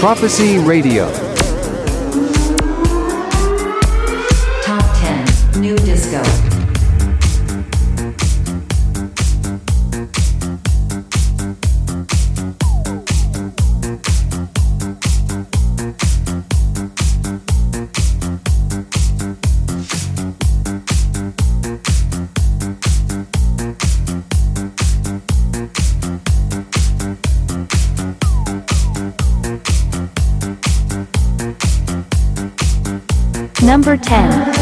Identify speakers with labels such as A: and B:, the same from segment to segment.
A: Prophecy Radio.
B: Top 10 New Disco.
C: Number 10.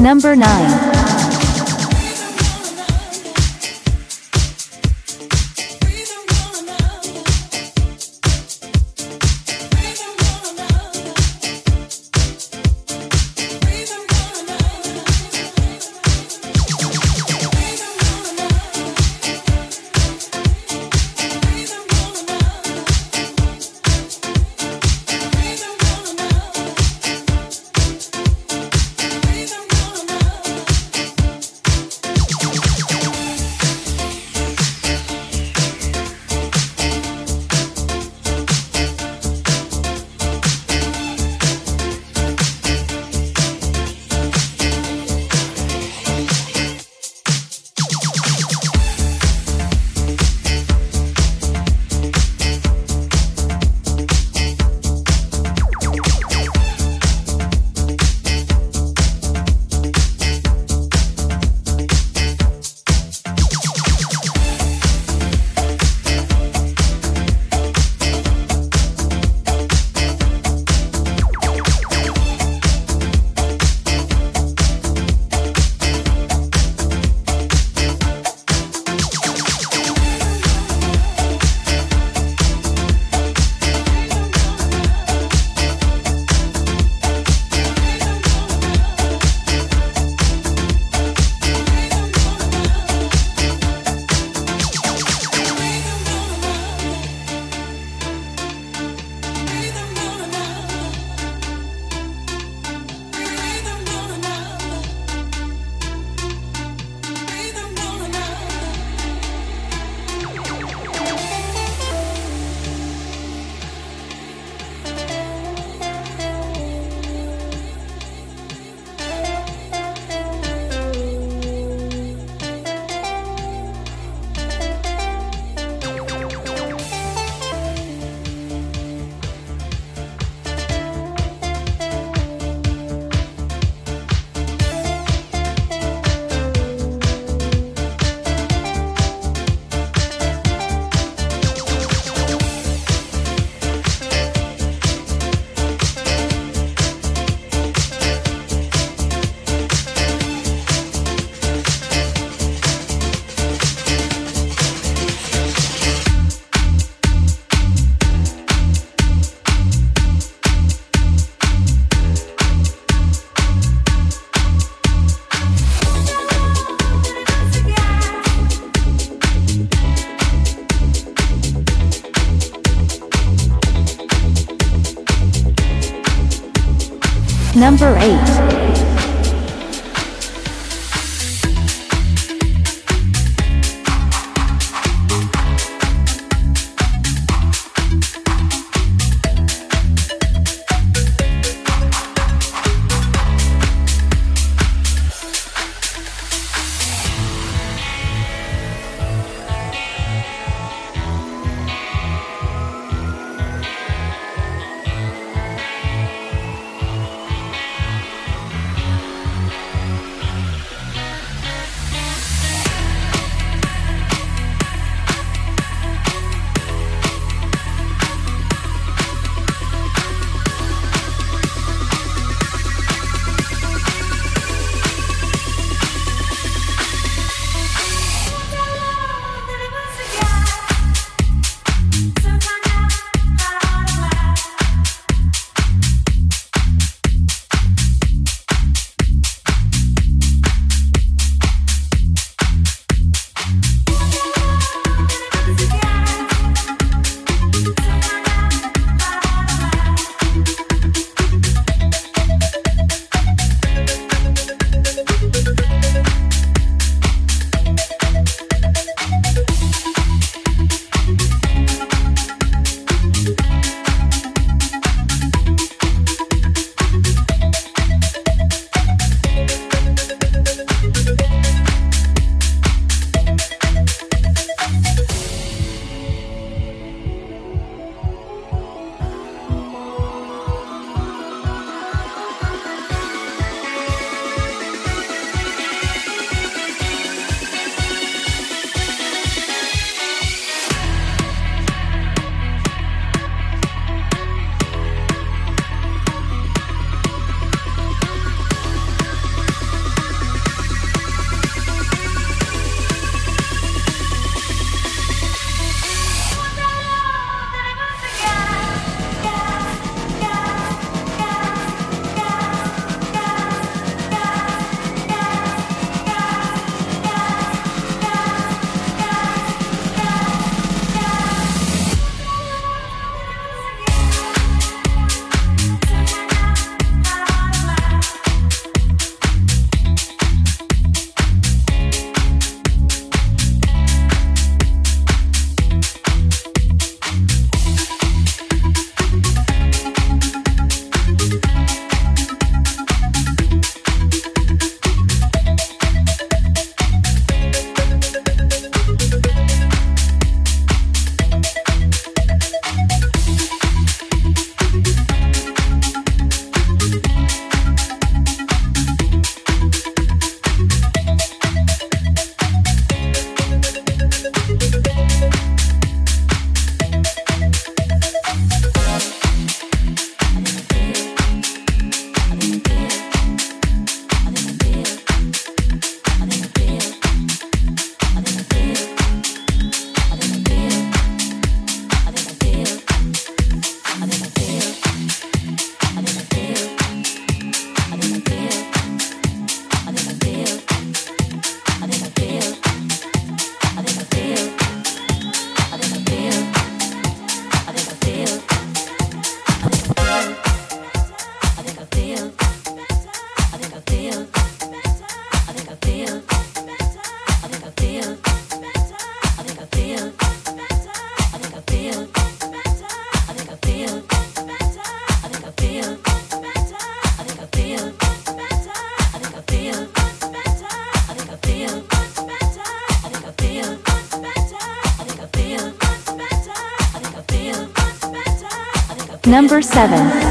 C: Number 9.
B: Number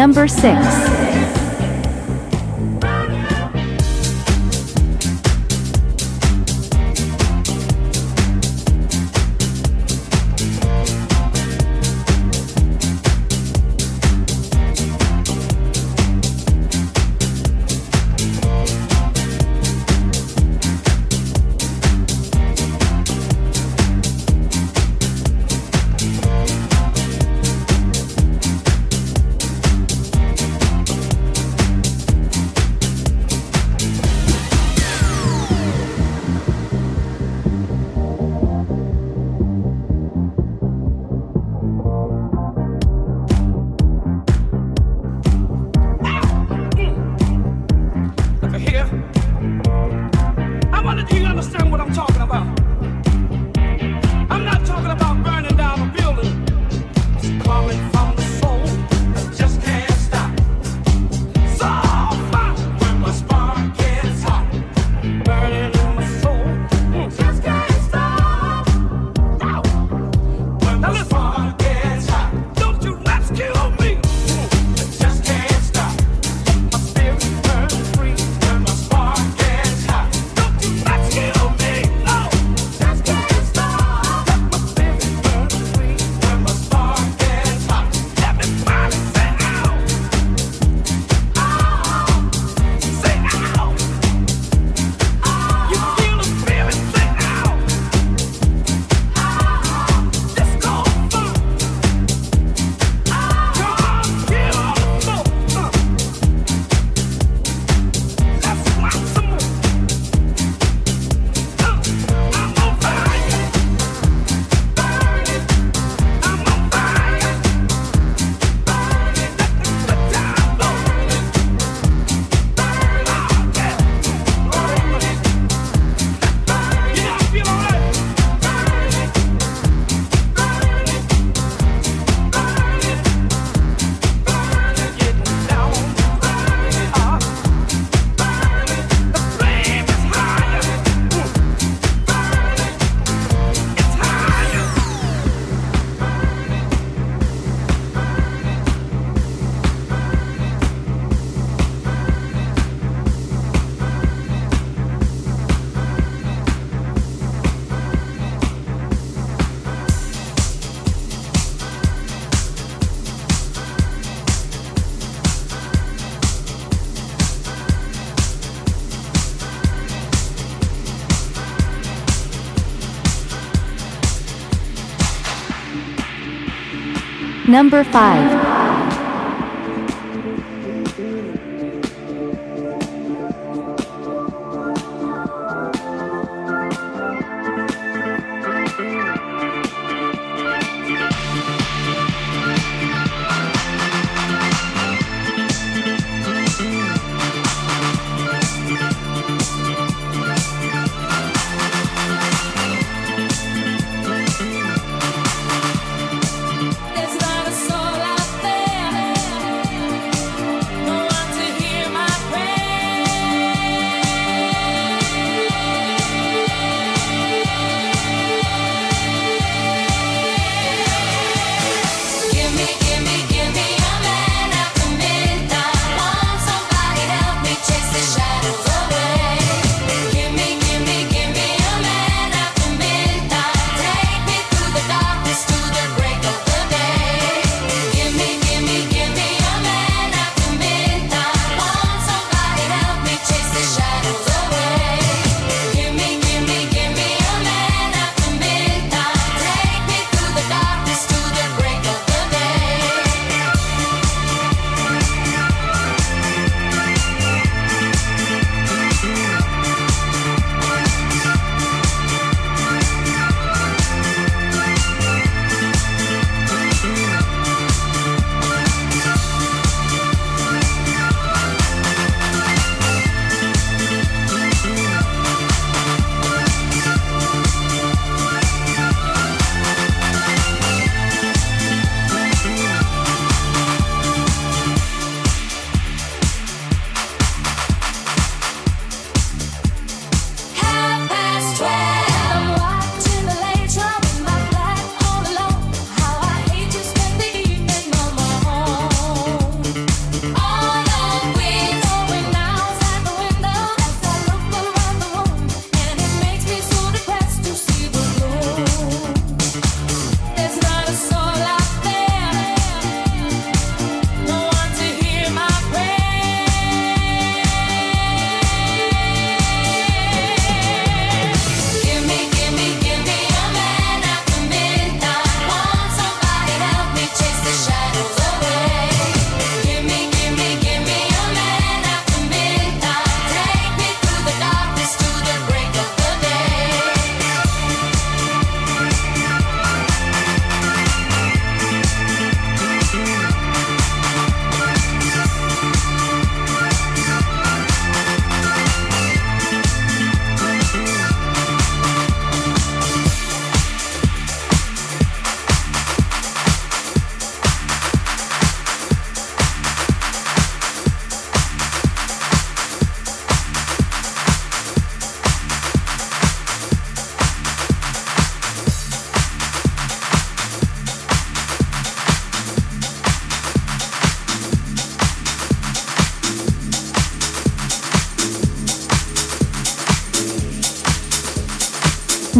B: Number
D: 6. Number 5.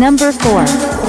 E: Number 4.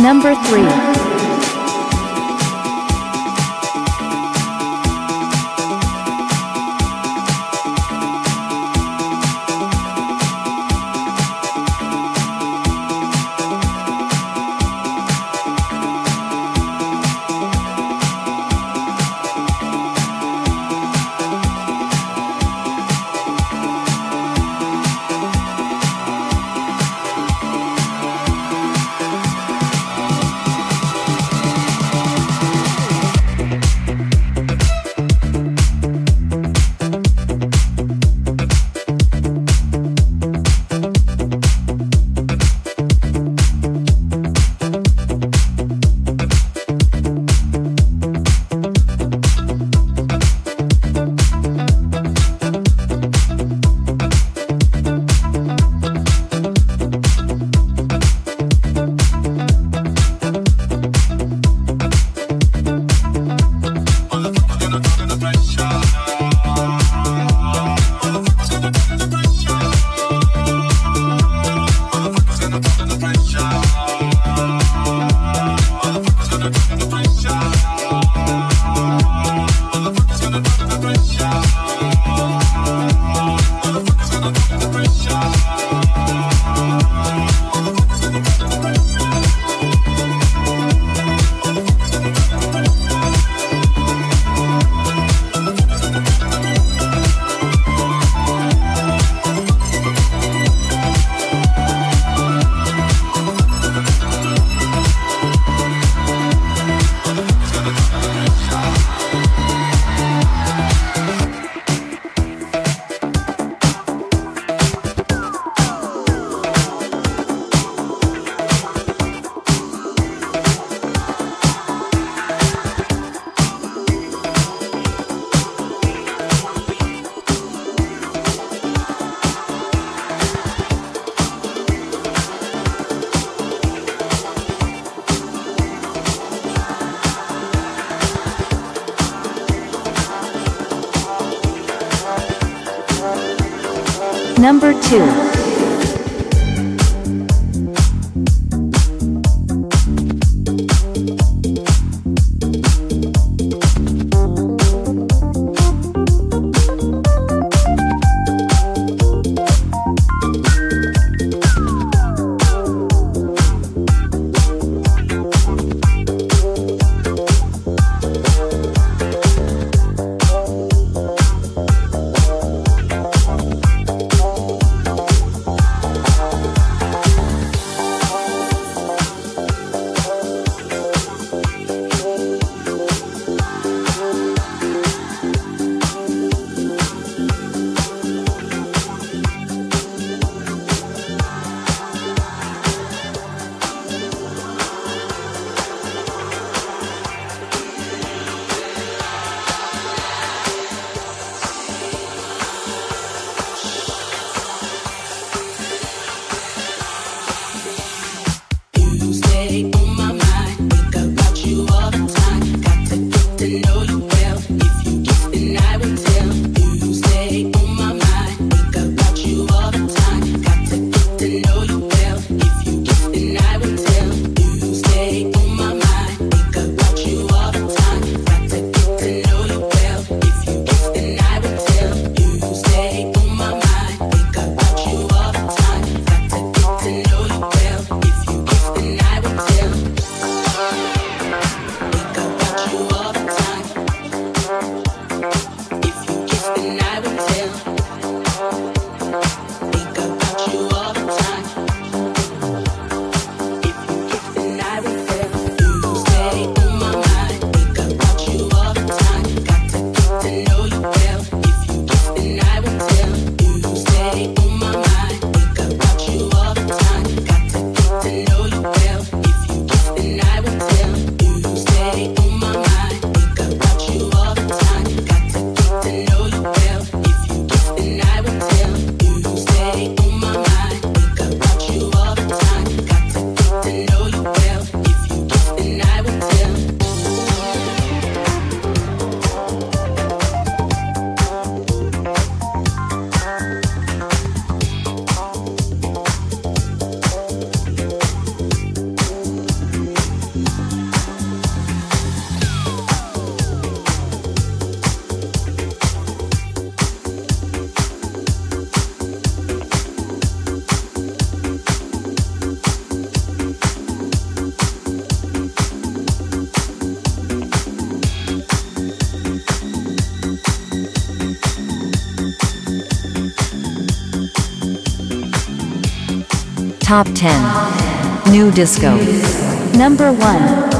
E: Number 3.
B: Top 10. New Disco. Number 1.